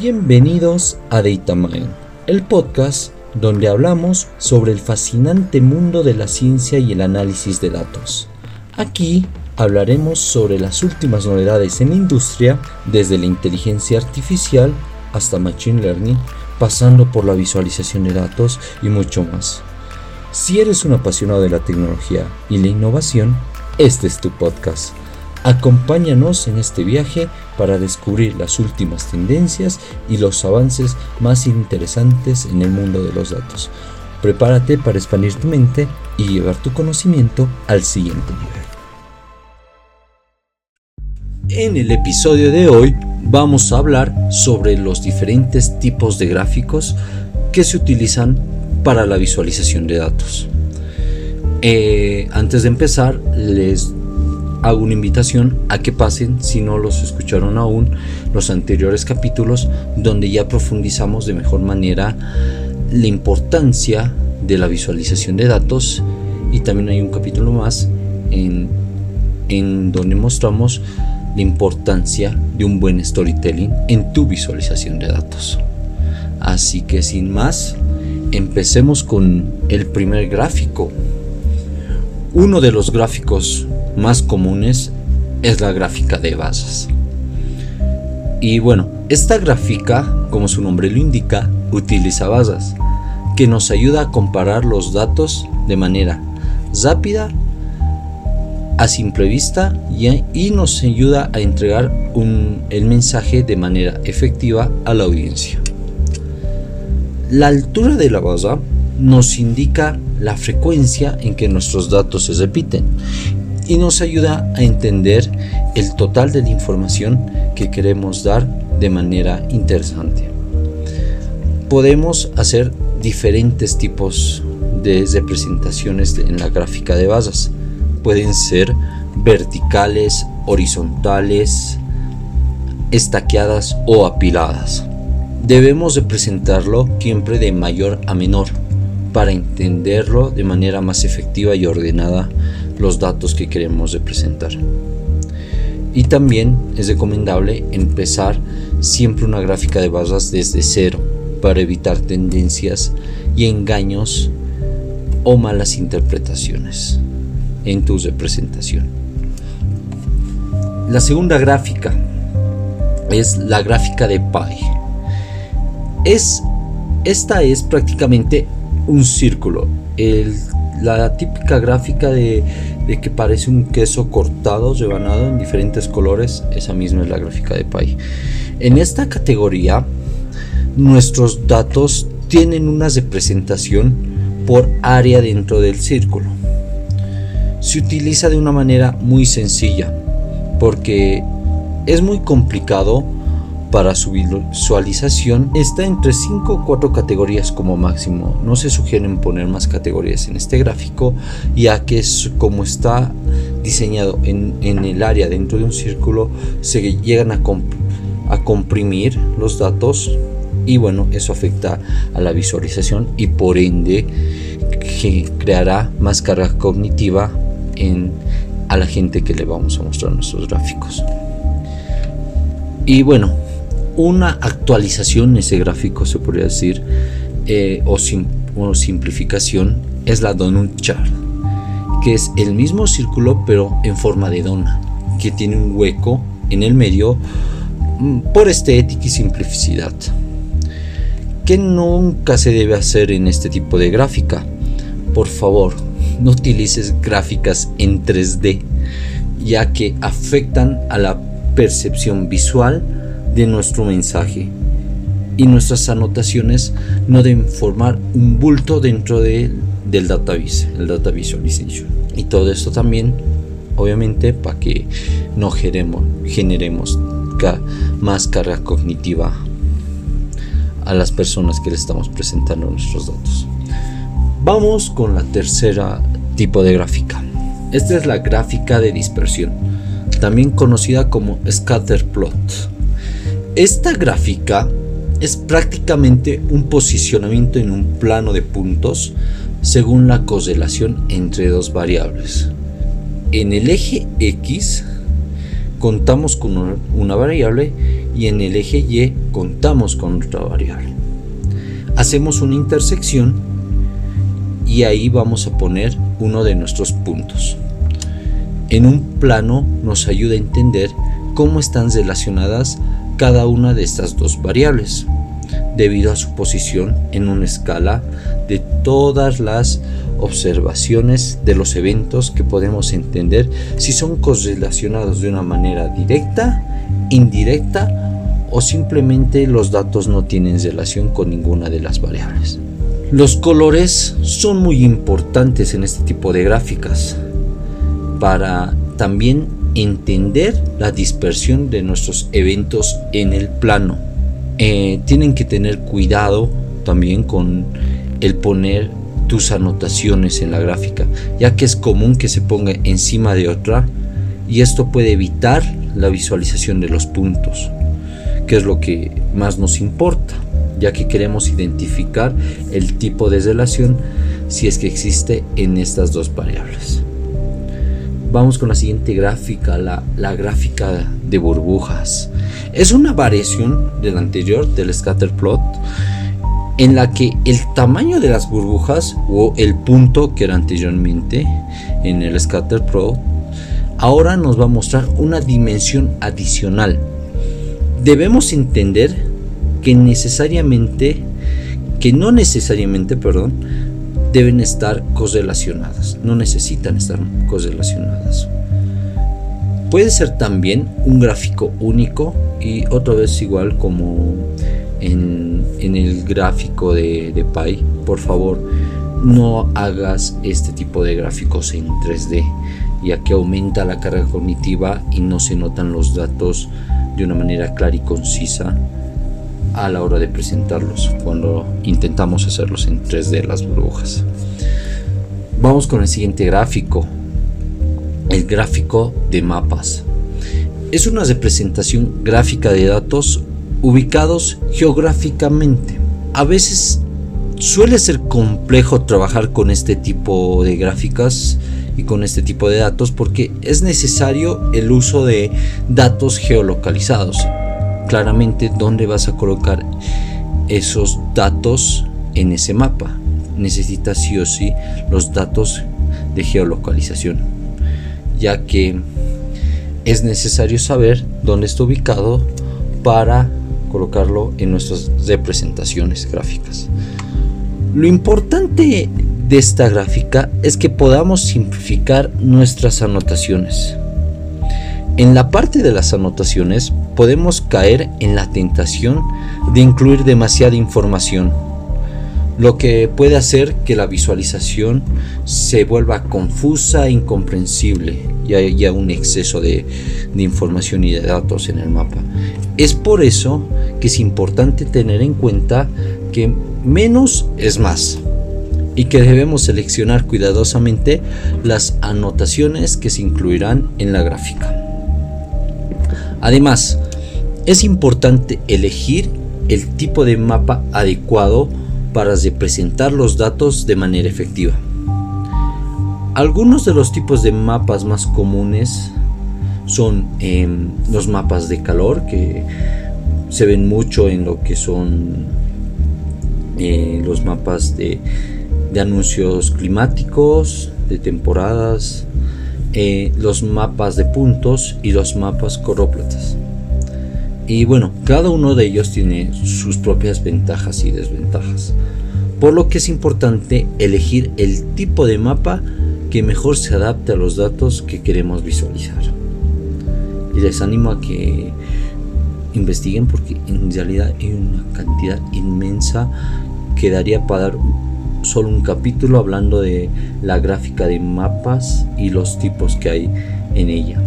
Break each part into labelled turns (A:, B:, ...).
A: Bienvenidos a DataMind, el podcast donde hablamos sobre el fascinante mundo de la ciencia y el análisis de datos. Aquí hablaremos sobre las últimas novedades en la industria, desde la inteligencia artificial hasta Machine Learning, pasando por la visualización de datos y mucho más. Si eres un apasionado de la tecnología y la innovación, este es tu podcast. Acompáñanos en este viaje para descubrir las últimas tendencias y los avances más interesantes en el mundo de los datos. Prepárate para expandir tu mente y llevar tu conocimiento al siguiente nivel. En el episodio de hoy vamos a hablar sobre los diferentes tipos de gráficos que se utilizan para la visualización de datos. Eh, antes de empezar, les hago una invitación a que pasen, si no los escucharon aún, los anteriores capítulos donde ya profundizamos de mejor manera la importancia de la visualización de datos y también hay un capítulo más en, en donde mostramos la importancia de un buen storytelling en tu visualización de datos. Así que sin más, empecemos con el primer gráfico. Uno de los gráficos más comunes es la gráfica de bases. Y bueno, esta gráfica, como su nombre lo indica, utiliza bases, que nos ayuda a comparar los datos de manera rápida a simple vista y, nos ayuda a entregar el mensaje de manera efectiva a la audiencia. La altura de la base nos indica la frecuencia en que nuestros datos se repiten y nos ayuda a entender el total de la información que queremos dar de manera interesante. Podemos hacer diferentes tipos de representaciones en la gráfica de bases pueden ser verticales, horizontales, estaqueadas o apiladas. Debemos representarlo siempre de mayor a menor para entenderlo de manera más efectiva y ordenada los datos que queremos representar. Y también es recomendable empezar siempre una gráfica de barras desde cero para evitar tendencias y engaños o malas interpretaciones en tu representación. La segunda gráfica es la gráfica de Pi. Es, esta es prácticamente un círculo. La típica gráfica de, que parece un queso cortado, rebanado en diferentes colores, esa misma es la gráfica de Pi. En esta categoría, nuestros datos tienen una representación por área dentro del círculo se utiliza de una manera muy sencilla porque es muy complicado para su visualización está entre 5 o 4 categorías como máximo. No se sugieren poner más categorías en este gráfico ya que es como está diseñado en, el área dentro de un círculo se llegan a, a comprimir los datos y bueno eso afecta a la visualización y por ende creará más carga cognitiva a la gente que le vamos a mostrar nuestros gráficos. Y bueno, una actualización en ese gráfico se podría decir, eh, o, simplificación, es la donut chart, que es el mismo círculo pero en forma de dona, que tiene un hueco en el medio mm, por estética y simplicidad. Que nunca se debe hacer en este tipo de gráfica. Por favor, no utilices gráficas en 3D, ya que afectan a la percepción visual de nuestro mensaje y nuestras anotaciones no deben formar un bulto dentro de, del database, el data visualization. Y todo esto también, obviamente, para que no generemos, generemos más carga cognitiva a las personas que le estamos presentando nuestros datos. Vamos con la tercera tipo de gráfica. Esta es la gráfica de dispersión, también conocida como scatter plot. Esta gráfica es prácticamente un posicionamiento en un plano de puntos según la correlación entre dos variables. En el eje X contamos con una variable y en el eje Y contamos con otra variable. Hacemos una intersección y ahí vamos a poner uno de nuestros puntos. En un plano nos ayuda a entender cómo están relacionadas cada una de estas dos variables, debido a su posición en una escala de todas las observaciones de los eventos que podemos entender si son correlacionados de una manera directa, indirecta o simplemente los datos no tienen relación con ninguna de las variables. Los colores son muy importantes en este tipo de gráficas para también entender la dispersión de nuestros eventos en el plano. Eh, tienen que tener cuidado también con el poner tus anotaciones en la gráfica, ya que es común que se ponga encima de otra y esto puede evitar la visualización de los puntos, que es lo que más nos importa, ya que queremos identificar el tipo de relación si es que existe en estas dos variables. Vamos con la siguiente gráfica, la, gráfica de burbujas. Es una variación del anterior, del scatter plot, en la que el tamaño de las burbujas o el punto que era anteriormente en el scatter plot ahora nos va a mostrar una dimensión adicional. Debemos entender que necesariamente, que no necesariamente, perdón, deben estar correlacionadas, no necesitan estar correlacionadas. Puede ser también un gráfico único y otra vez igual como en, el gráfico de, de Pi. Por favor, no hagas este tipo de gráficos en 3D, ya que aumenta la carga cognitiva y no se notan los datos de una manera clara y concisa a la hora de presentarlos cuando intentamos hacerlos en 3D las burbujas. Vamos con el siguiente gráfico, el gráfico de mapas. Es una representación gráfica de datos ubicados geográficamente. A veces suele ser complejo trabajar con este tipo de gráficas y con este tipo de datos porque es necesario el uso de datos geolocalizados claramente dónde vas a colocar esos datos en ese mapa. Necesitas sí o sí los datos de geolocalización, ya que es necesario saber dónde está ubicado para colocarlo en nuestras representaciones gráficas. Lo importante de esta gráfica es que podamos simplificar nuestras anotaciones. En la parte de las anotaciones podemos caer en la tentación de incluir demasiada información, lo que puede hacer que la visualización se vuelva confusa e incomprensible y haya un exceso de, de información y de datos en el mapa. Es por eso que es importante tener en cuenta que menos es más y que debemos seleccionar cuidadosamente las anotaciones que se incluirán en la gráfica. Además, es importante elegir el tipo de mapa adecuado para representar los datos de manera efectiva. Algunos de los tipos de mapas más comunes son em, los mapas de calor que se ven mucho en lo que son eh, los mapas de, anuncios climáticos, de temporadas, eh, los mapas de puntos y los mapas coróplatas. Y bueno, cada uno de ellos tiene sus propias ventajas y desventajas. Por lo que es importante elegir el tipo de mapa que mejor se adapte a los datos que queremos visualizar. Y les animo a que investiguen porque en realidad hay una cantidad inmensa que daría para dar solo un capítulo hablando de la gráfica de mapas y los tipos que hay en ella.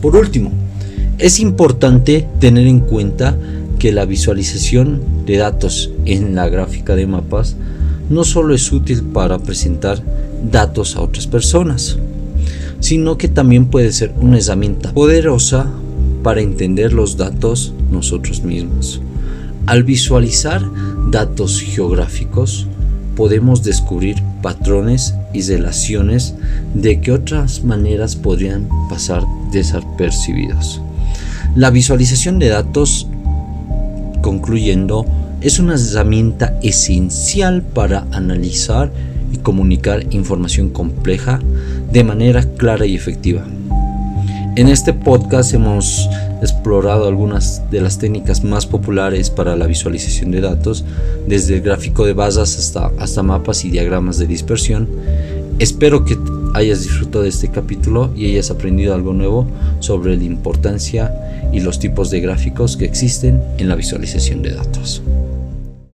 A: Por último, es importante tener en cuenta que la visualización de datos en la gráfica de mapas no solo es útil para presentar datos a otras personas, sino que también puede ser una herramienta poderosa para entender los datos nosotros mismos. Al visualizar datos geográficos, podemos descubrir patrones y relaciones de que otras maneras podrían pasar desapercibidos. La visualización de datos, concluyendo, es una herramienta esencial para analizar y comunicar información compleja de manera clara y efectiva. En este podcast hemos explorado algunas de las técnicas más populares para la visualización de datos, desde el gráfico de bases hasta, hasta mapas y diagramas de dispersión. Espero que hayas disfrutado de este capítulo y hayas aprendido algo nuevo sobre la importancia y los tipos de gráficos que existen en la visualización de datos.